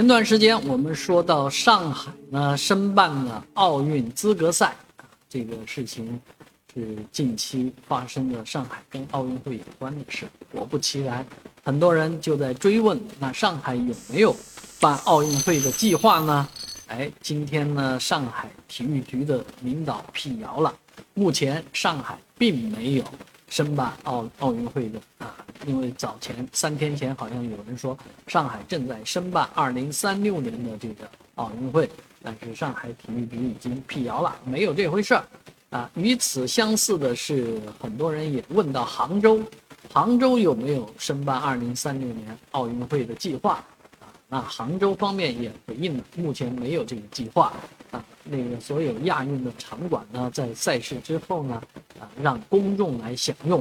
前段时间我们说到上海呢申办了奥运资格赛，这个事情是近期发生的上海跟奥运会有关的事。果不其然，很多人就在追问：那上海有没有办奥运会的计划呢？哎，今天呢，上海体育局的领导辟谣了，目前上海并没有申办奥奥运会的啊，因为早前三天前好像有人说上海正在申办二零三六年的这个奥运会，但是上海体育局已经辟谣了，没有这回事儿啊。与此相似的是，很多人也问到杭州，杭州有没有申办二零三六年奥运会的计划啊？那杭州方面也回应了，目前没有这个计划。啊，那个所有亚运的场馆呢，在赛事之后呢，啊，让公众来享用，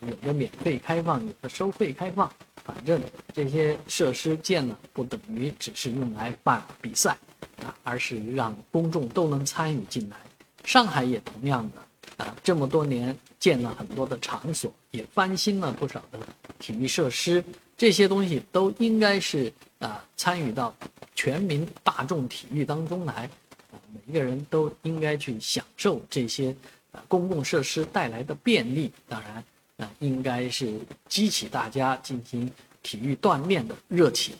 有的免费开放，有的收费开放，反正这些设施建了，不等于只是用来办比赛，啊，而是让公众都能参与进来。上海也同样的，啊，这么多年建了很多的场所，也翻新了不少的体育设施。这些东西都应该是啊参与到全民大众体育当中来，啊每一个人都应该去享受这些公共设施带来的便利。当然啊应该是激起大家进行体育锻炼的热情。